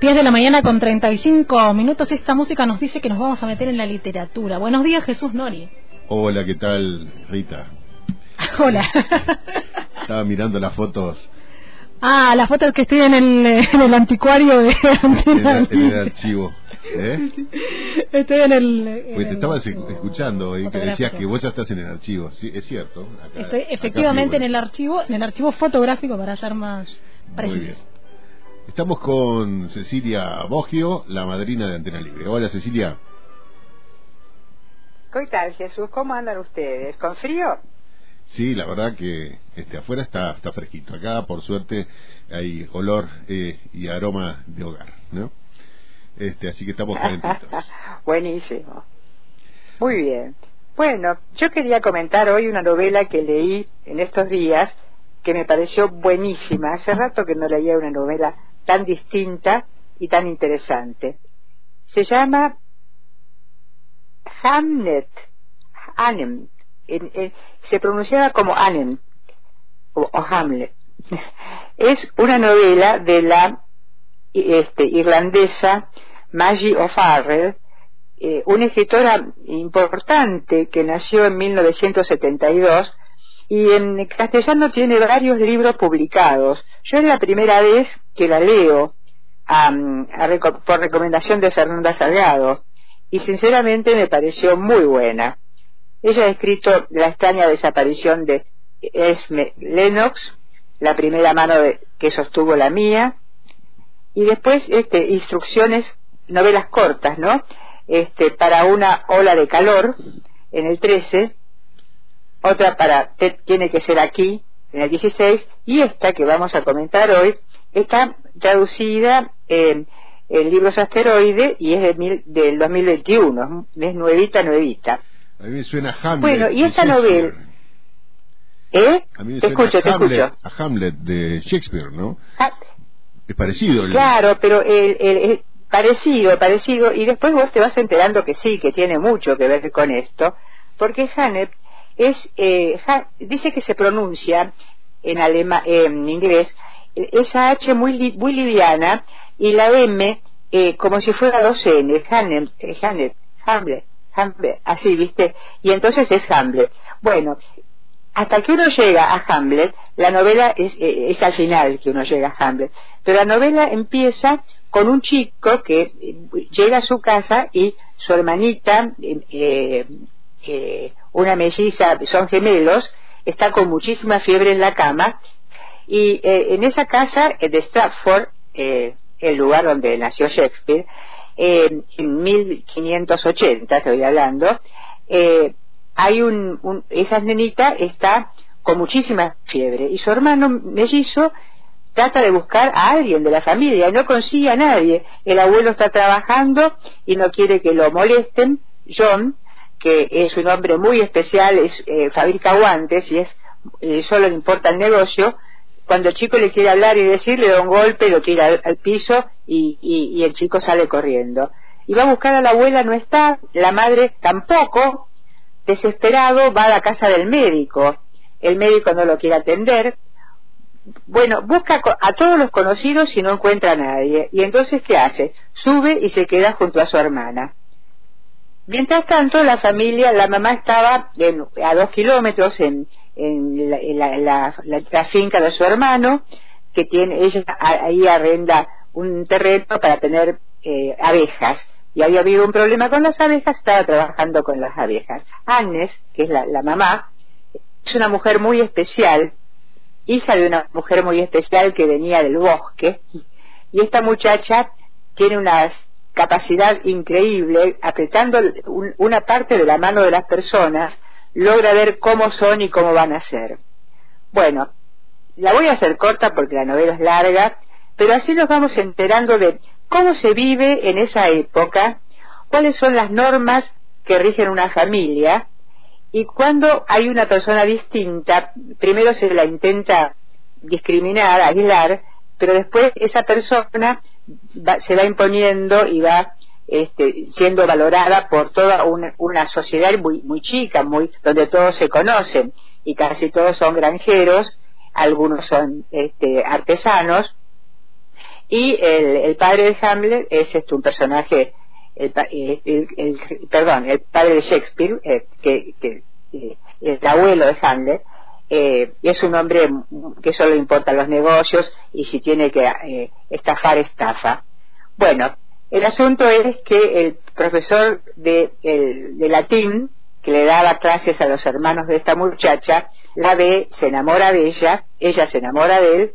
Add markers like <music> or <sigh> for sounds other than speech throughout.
10 de la mañana con 35 minutos. Esta música nos dice que nos vamos a meter en la literatura. Buenos días, Jesús Nori. Hola, ¿qué tal, Rita? <laughs> Hola. Estaba mirando las fotos. Ah, las fotos que estoy en el, <laughs> en el anticuario de en, en el archivo. ¿Eh? Estoy en el. Pues te estabas escuchando y que decías que vos ya estás en el archivo. Sí, es cierto. Estoy efectivamente en el archivo, en el archivo fotográfico para ser más precisos. Estamos con Cecilia Bogio, la madrina de Antena Libre. Hola, Cecilia. ¿Qué tal, Jesús? ¿Cómo andan ustedes? ¿Con frío? Sí, la verdad que este afuera está está fresquito. Acá, por suerte, hay olor eh, y aroma de hogar, ¿no? Este, así que estamos calentitos. <laughs> Buenísimo. Muy bien. Bueno, yo quería comentar hoy una novela que leí en estos días que me pareció buenísima. Hace rato que no leía una novela tan distinta y tan interesante. Se llama Hamnet, Anem, se pronunciaba como Anem o, Hamlet. Es una novela de la este, irlandesa Maggie O'Farrell, eh, una escritora importante que nació en 1972 y en castellano tiene varios libros publicados. Yo es la primera vez que la leo por recomendación de Fernanda Salgado y sinceramente me pareció muy buena. Ella ha escrito La extraña desaparición de Esme Lennox, la primera mano que sostuvo la mía, y después este, instrucciones, novelas cortas, ¿no? Este, para una ola de calor en el 13, otra para tiene que ser aquí en el 16 y esta que vamos a comentar hoy está traducida en, en libros asteroide y es de del 2021 es nuevita nuevita a mí me suena Hamlet bueno y esta novela ¿eh? a mí me te escucho te escucho a Hamlet de Shakespeare ¿no? Ah, es parecido claro pero el, el, parecido parecido y después vos te vas enterando que sí que tiene mucho que ver con esto porque Hamlet es eh, dice que se pronuncia en alema, en inglés esa H muy muy liviana y la M eh, como si fuera dos N Hamlet, Hamlet, Hamlet, así viste y entonces es Hamlet. Bueno hasta que uno llega a Hamlet la novela es, eh, es al final que uno llega a Hamlet pero la novela empieza con un chico que llega a su casa y su hermanita eh, eh, una melliza, son gemelos, está con muchísima fiebre en la cama y eh, en esa casa eh, de Stratford, el lugar donde nació Shakespeare, en 1580 estoy hablando, hay un, esa nenita está con muchísima fiebre y su hermano mellizo trata de buscar a alguien de la familia y no consigue a nadie. El abuelo está trabajando y no quiere que lo molesten. John que es un hombre muy especial, es, eh, fabrica guantes y es eh, solo le importa el negocio, cuando el chico le quiere hablar y decir, le da un golpe, lo tira al, piso y, y, el chico sale corriendo. Y va a buscar a la abuela, no está, la madre tampoco, desesperado va a la casa del médico, el médico no lo quiere atender, bueno, busca a todos los conocidos y no encuentra a nadie. Y entonces, ¿qué hace? Sube y se queda junto a su hermana. Mientras tanto, la familia, la mamá estaba a dos kilómetros en, la, finca de su hermano, que tiene, ella ahí arrenda un terreno para tener eh, abejas. Y había habido un problema con las abejas, estaba trabajando con las abejas. Agnes, que es la mamá, es una mujer muy especial, hija de una mujer muy especial que venía del bosque, y esta muchacha tiene unas capacidad increíble, apretando una parte de la mano de las personas, logra ver cómo son y cómo van a ser. Bueno, la voy a hacer corta porque la novela es larga, pero así nos vamos enterando de cómo se vive en esa época, cuáles son las normas que rigen una familia, y cuando hay una persona distinta, primero se la intenta discriminar, aislar, pero después esa persona se va imponiendo y va este, siendo valorada por toda una, sociedad muy, muy chica, muy, donde todos se conocen y casi todos son granjeros, algunos son este, artesanos, Y el, el padre de Hamlet es este, un personaje, el, el, perdón, el padre de Shakespeare, eh, que, que eh, el abuelo de Hamlet, eh, es un hombre que solo importa los negocios y si tiene que eh, estafar, estafa. Bueno, el asunto es que el profesor de, latín que le daba clases a los hermanos de esta muchacha, la ve, se enamora de ella, ella se enamora de él,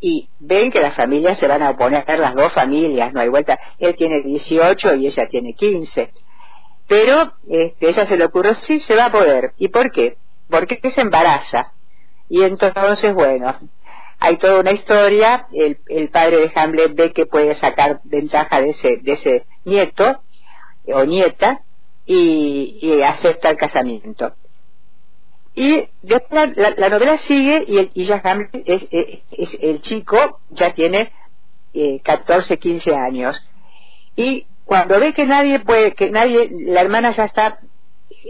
y ven que las familias se van a oponer, las dos familias, no hay vuelta, él tiene 18 y ella tiene 15. Pero este, ella se le ocurrió, sí, se va a poder. ¿Y por qué? Porque se embaraza. Y entonces, bueno, hay toda una historia, el, padre de Hamlet ve que puede sacar ventaja de ese, nieto o nieta y, acepta el casamiento. Y después la, novela sigue y, el, ya Hamlet es, el chico ya tiene eh, 14, 15 años. Y cuando ve que nadie puede, que nadie, la hermana ya está,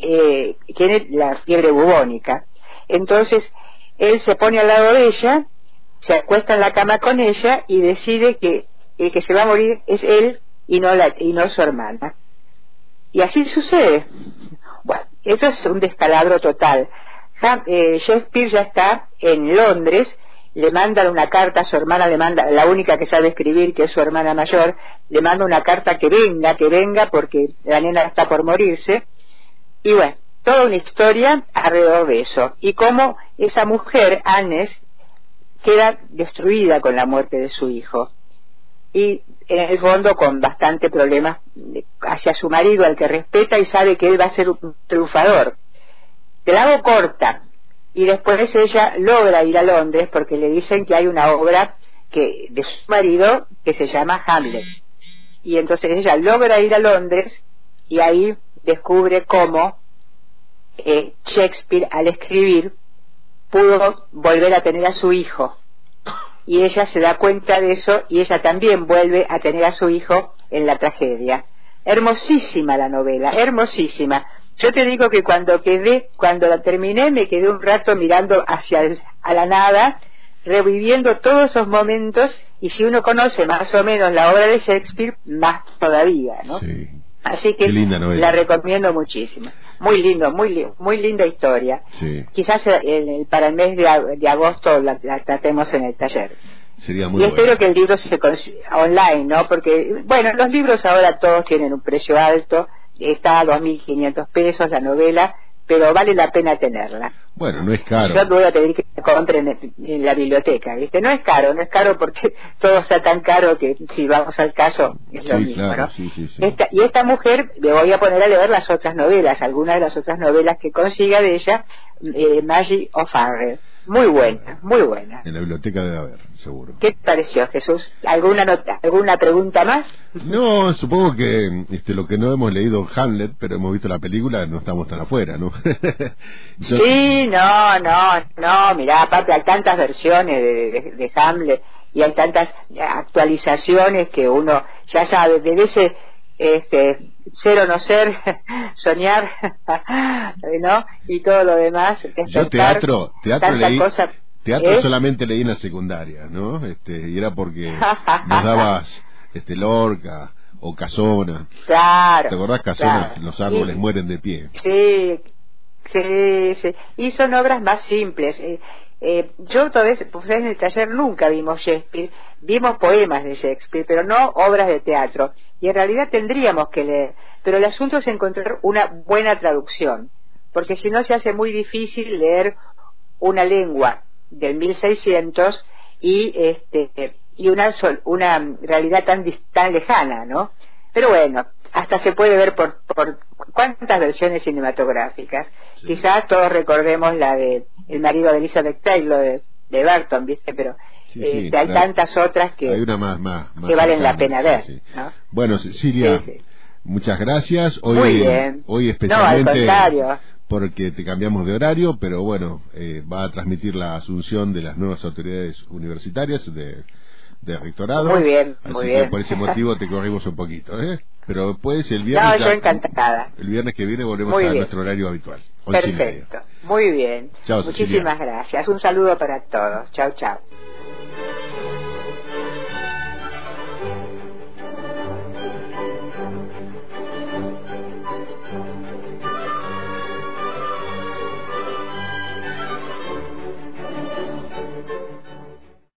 eh, tiene la fiebre bubónica, entonces él se pone al lado de ella, se acuesta en la cama con ella y decide que el que se va a morir es él y no, la, y no su hermana. Y así sucede. Bueno, eso es un descalabro total. Eh, Shakespeare ya está en Londres, le mandan una carta a su hermana, le manda, la única que sabe escribir, que es su hermana mayor, le manda una carta que venga, que venga, porque la nena está por morirse. Y bueno, toda una historia alrededor de eso. Y cómo esa mujer, Annes, queda destruida con la muerte de su hijo. Y en el fondo con bastante problemas hacia su marido, al que respeta y sabe que él va a ser un triunfador te la hago corta. Y después ella logra ir a Londres porque le dicen que hay una obra que de su marido que se llama Hamlet. Y entonces ella logra ir a Londres y ahí descubre cómo eh, Shakespeare al escribir pudo volver a tener a su hijo. Y ella se da cuenta de eso y ella también vuelve a tener a su hijo en la tragedia. Hermosísima la novela, hermosísima. Yo te digo que cuando quedé, cuando la terminé, me quedé un rato mirando hacia a la nada, reviviendo todos esos momentos, y si uno conoce más o menos la obra de Shakespeare, más todavía, ¿no? Sí. Así que la recomiendo muchísimo. Muy lindo, muy muy linda historia. Sí. Quizás el, para el mes de, agosto la, tratemos en el taller. Sería muy y espero que el libro se consiga online, ¿no? Porque, bueno, los libros ahora todos tienen un precio alto está a 2.500 pesos la novela, pero vale la pena tenerla. Bueno, no es caro. Yo voy a pedir que compren en, la biblioteca, ¿viste? No es caro, no es caro porque <laughs> todo está tan caro que si vamos al caso es lo mismo, ¿no? esta, y esta mujer, me voy a poner a leer las otras novelas, algunas de las otras novelas que consiga de ella, eh, Maggie O'Farrell. Muy buena, muy buena. En la biblioteca debe haber, seguro. ¿Qué te pareció, Jesús? ¿Alguna nota, alguna pregunta más? No, supongo que este, lo que no hemos leído Hamlet, pero hemos visto la película, no estamos tan afuera, ¿no? <laughs> Sí, no, no, no, mirá, aparte hay tantas versiones de, de Hamlet y hay tantas actualizaciones que uno ya sabe, desde ese este, ser o no ser, <laughs> soñar, <laughs> ¿no? Y todo lo demás. Yo teatro, teatro leí, teatro ¿eh? solamente leí en la secundaria, ¿no? Este, y era porque <laughs> nos dabas este, Lorca o Casona. Claro. ¿Te acordás Casona? Los árboles mueren de pie. Sí, sí, sí. Y son obras más simples. Eh, eh, yo todavía, pues en el taller nunca vimos Shakespeare, vimos poemas de Shakespeare, pero no obras de teatro. Y en realidad tendríamos que leer, pero el asunto es encontrar una buena traducción, porque si no se hace muy difícil leer una lengua del 1600 y este y una una realidad tan tan lejana, ¿no? Pero bueno, hasta se puede ver por, por cuántas versiones cinematográficas. Quizás todos recordemos la de El marido de Elizabeth Taylor de, de Barton, ¿viste? Pero este, hay tantas otras que, que valen la pena ver. Bueno, Cecilia, muchas gracias. Hoy, hoy especialmente porque te cambiamos de horario, pero bueno, eh, va a transmitir la asunción de las nuevas autoridades universitarias de de rectorado. Muy bien, muy bien. por ese motivo te corrimos un poquito, ¿eh? Pero después el viernes. No, yo encantada. El viernes que viene volvemos a nuestro horario habitual. Perfecto. Muy bien. Muchísimas gracias. Un saludo para todos. Chao, chao.